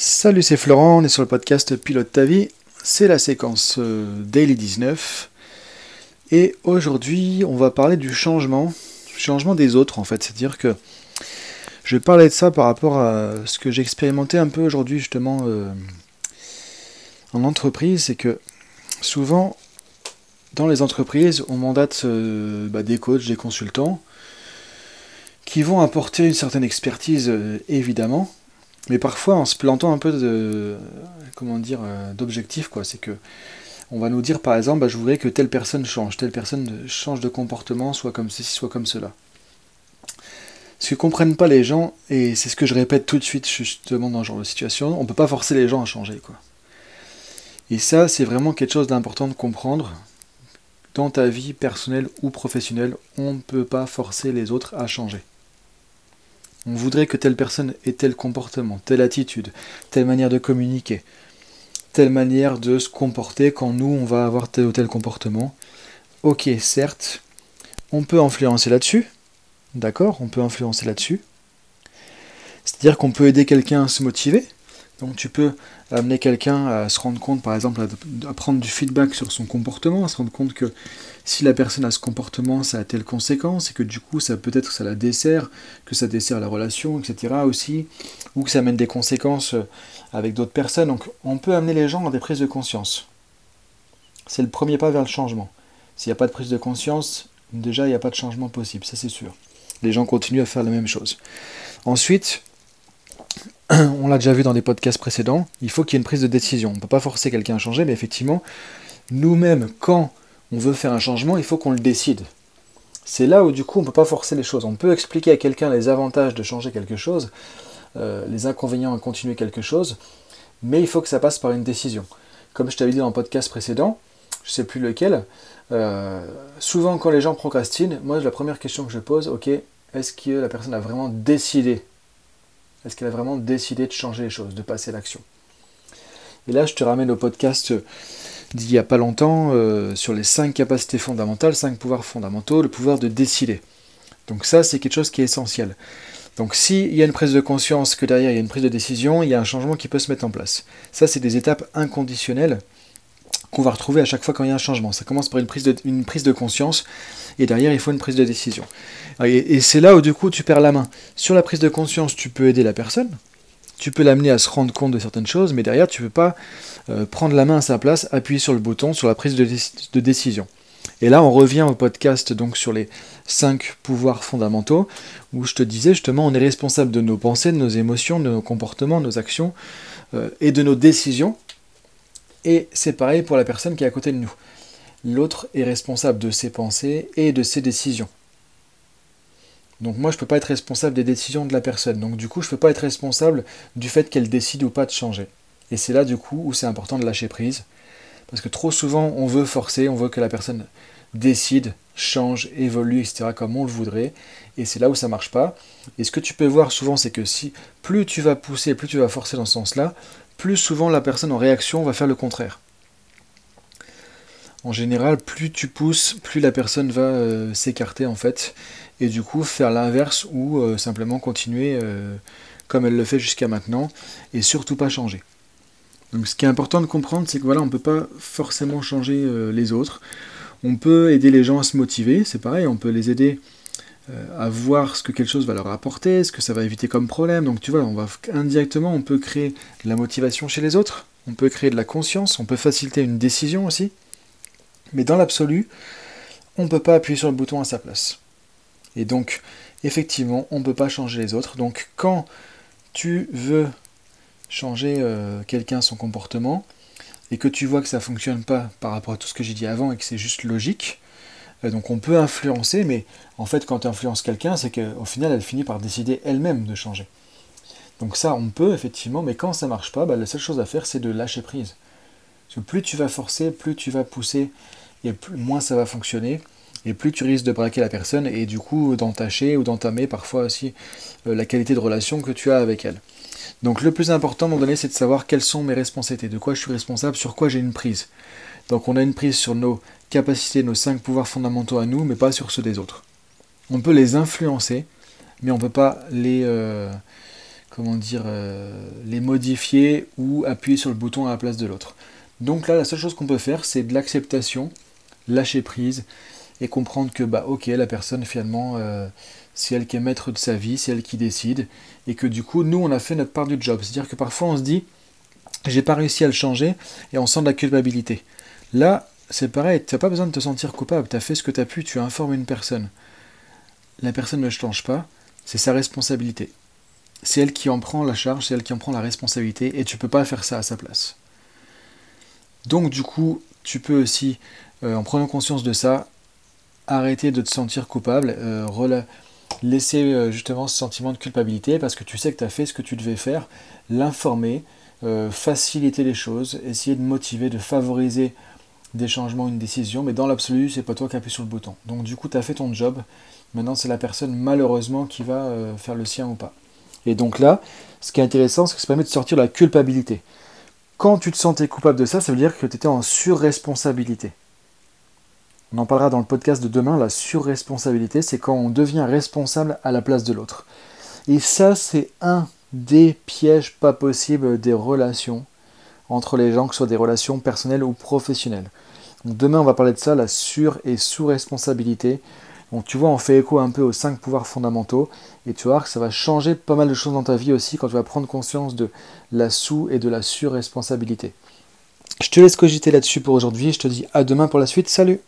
Salut, c'est Florent, on est sur le podcast Pilote ta vie. C'est la séquence euh, Daily 19. Et aujourd'hui, on va parler du changement, changement des autres en fait. C'est-à-dire que je vais parler de ça par rapport à ce que j'ai expérimenté un peu aujourd'hui justement euh, en entreprise. C'est que souvent, dans les entreprises, on mandate euh, bah, des coachs, des consultants qui vont apporter une certaine expertise évidemment mais parfois en se plantant un peu de comment dire euh, d'objectif quoi c'est que on va nous dire par exemple bah, je voudrais que telle personne change telle personne change de comportement soit comme ceci soit comme cela. Ce que comprennent pas les gens et c'est ce que je répète tout de suite justement dans ce genre de situation on peut pas forcer les gens à changer quoi. Et ça c'est vraiment quelque chose d'important de comprendre. Dans ta vie personnelle ou professionnelle on ne peut pas forcer les autres à changer on voudrait que telle personne ait tel comportement, telle attitude, telle manière de communiquer, telle manière de se comporter quand nous, on va avoir tel ou tel comportement. Ok, certes, on peut influencer là-dessus. D'accord On peut influencer là-dessus. C'est-à-dire qu'on peut aider quelqu'un à se motiver. Donc tu peux amener quelqu'un à se rendre compte, par exemple, à, prendre du feedback sur son comportement, à se rendre compte que si la personne a ce comportement, ça a telle conséquence, et que du coup, ça peut-être ça la dessert, que ça dessert la relation, etc. aussi, ou que ça amène des conséquences euh, avec d'autres personnes. Donc on peut amener les gens dans des prises de conscience. C'est le premier pas vers le changement. S'il n'y a pas de prise de conscience, déjà, il n'y a pas de changement possible, ça c'est sûr. Les gens continuent à faire la même chose. Ensuite, on l'a déjà vu dans des podcasts précédents, il faut qu'il y ait une prise de décision. On ne peut pas forcer quelqu'un à changer, mais effectivement, nous-mêmes, quand on veut faire un changement, il faut qu'on le décide. C'est là où du coup on ne peut pas forcer les choses. On peut expliquer à quelqu'un les avantages de changer quelque chose, euh, les inconvénients à continuer quelque chose, mais il faut que ça passe par une décision. Comme je t'avais dit dans le podcast précédent, je ne sais plus lequel, euh, souvent quand les gens procrastinent, moi la première question que je pose, ok, est-ce que la personne a vraiment décidé est-ce qu'elle a vraiment décidé de changer les choses, de passer l'action? Et là, je te ramène au podcast d'il n'y a pas longtemps euh, sur les cinq capacités fondamentales, cinq pouvoirs fondamentaux, le pouvoir de décider. Donc ça, c'est quelque chose qui est essentiel. Donc s'il y a une prise de conscience que derrière il y a une prise de décision, il y a un changement qui peut se mettre en place. Ça, c'est des étapes inconditionnelles qu'on va retrouver à chaque fois quand il y a un changement. Ça commence par une prise de, conscience, et derrière, il faut une prise de décision. Et, c'est là où, du coup, tu perds la main. Sur la prise de conscience, tu peux aider la personne, tu peux l'amener à se rendre compte de certaines choses, mais derrière, tu ne peux pas euh, prendre la main à sa place, appuyer sur le bouton, sur la prise de, de décision. Et là, on revient au podcast donc sur les cinq pouvoirs fondamentaux, où je te disais justement, on est responsable de nos pensées, de nos émotions, de nos comportements, de nos actions euh, et de nos décisions. Et c'est pareil pour la personne qui est à côté de nous. L'autre est responsable de ses pensées et de ses décisions. Donc moi je ne peux pas être responsable des décisions de la personne. Donc du coup je ne peux pas être responsable du fait qu'elle décide ou pas de changer. Et c'est là du coup où c'est important de lâcher prise. Parce que trop souvent on veut forcer, on veut que la personne décide, change, évolue, etc. comme on le voudrait. Et c'est là où ça ne marche pas. Et ce que tu peux voir souvent c'est que si plus tu vas pousser, plus tu vas forcer dans ce sens-là, plus souvent la personne en réaction va faire le contraire. En général, plus tu pousses, plus la personne va euh, s'écarter en fait, et du coup faire l'inverse ou euh, simplement continuer euh, comme elle le fait jusqu'à maintenant, et surtout pas changer. Donc ce qui est important de comprendre, c'est que voilà, on ne peut pas forcément changer les autres. On peut aider les gens à se motiver, c'est pareil, on peut les aider à voir ce que quelque chose va leur apporter, ce que ça va éviter comme problème. Donc tu vois, on va indirectement, on peut créer de la motivation chez les autres, on peut créer de la conscience, on peut faciliter une décision aussi. Mais dans l'absolu, on ne peut pas appuyer sur le bouton à sa place. Et donc, effectivement, on ne peut pas changer les autres. Donc quand tu veux changer euh, quelqu'un son comportement, et que tu vois que ça ne fonctionne pas par rapport à tout ce que j'ai dit avant et que c'est juste logique, euh, donc on peut influencer, mais en fait quand tu influences quelqu'un, c'est qu'au final elle finit par décider elle-même de changer. Donc ça on peut effectivement, mais quand ça marche pas, bah, la seule chose à faire c'est de lâcher prise. Parce que plus tu vas forcer, plus tu vas pousser, et moins ça va fonctionner, et plus tu risques de braquer la personne, et du coup d'entacher ou d'entamer parfois aussi euh, la qualité de relation que tu as avec elle. Donc le plus important à un moment donné, c'est de savoir quelles sont mes responsabilités, de quoi je suis responsable, sur quoi j'ai une prise. Donc on a une prise sur nos capacités, nos cinq pouvoirs fondamentaux à nous, mais pas sur ceux des autres. On peut les influencer, mais on ne peut pas les, euh, comment dire, les modifier ou appuyer sur le bouton à la place de l'autre. Donc là, la seule chose qu'on peut faire, c'est de l'acceptation, lâcher prise et comprendre que, bah, ok, la personne finalement, c'est elle qui est maître de sa vie, c'est elle qui décide, et que du coup, nous, on a fait notre part du job. C'est-à-dire que parfois, on se dit, j'ai pas réussi à le changer, et on sent de la culpabilité. Là, c'est pareil, tu n'as pas besoin de te sentir coupable, tu as fait ce que tu as pu, tu as informé une personne. La personne ne change pas, c'est sa responsabilité. C'est elle qui en prend la charge, c'est elle qui en prend la responsabilité, et tu peux pas faire ça à sa place. Donc du coup, tu peux aussi, euh, en prenant conscience de ça, arrêter de te sentir coupable, euh, laisser euh, justement ce sentiment de culpabilité parce que tu sais que tu as fait ce que tu devais faire, l'informer, euh, faciliter les choses, essayer de motiver, de favoriser des changements, une décision, mais dans l'absolu, c'est pas toi qui appuies sur le bouton. Donc du coup, tu as fait ton job, maintenant c'est la personne malheureusement qui va faire le sien ou pas. Et donc là, ce qui est intéressant, c'est que ça permet de sortir la culpabilité. Quand tu te sentais coupable de ça, ça veut dire que tu étais en surresponsabilité. On en parlera dans le podcast de demain, la surresponsabilité, c'est quand on devient responsable à la place de l'autre. Et ça, c'est un des pièges pas possibles des relations entre les gens, que ce soit des relations personnelles ou professionnelles. Demain, on va parler de ça, la sur- et sous-responsabilité. Donc tu vois, on fait écho un peu aux cinq pouvoirs fondamentaux, et tu voir que ça va changer pas mal de choses dans ta vie aussi quand tu vas prendre conscience de la sous- et de la sur-responsabilité. Je te laisse cogiter là-dessus pour aujourd'hui, je te dis à demain pour la suite, salut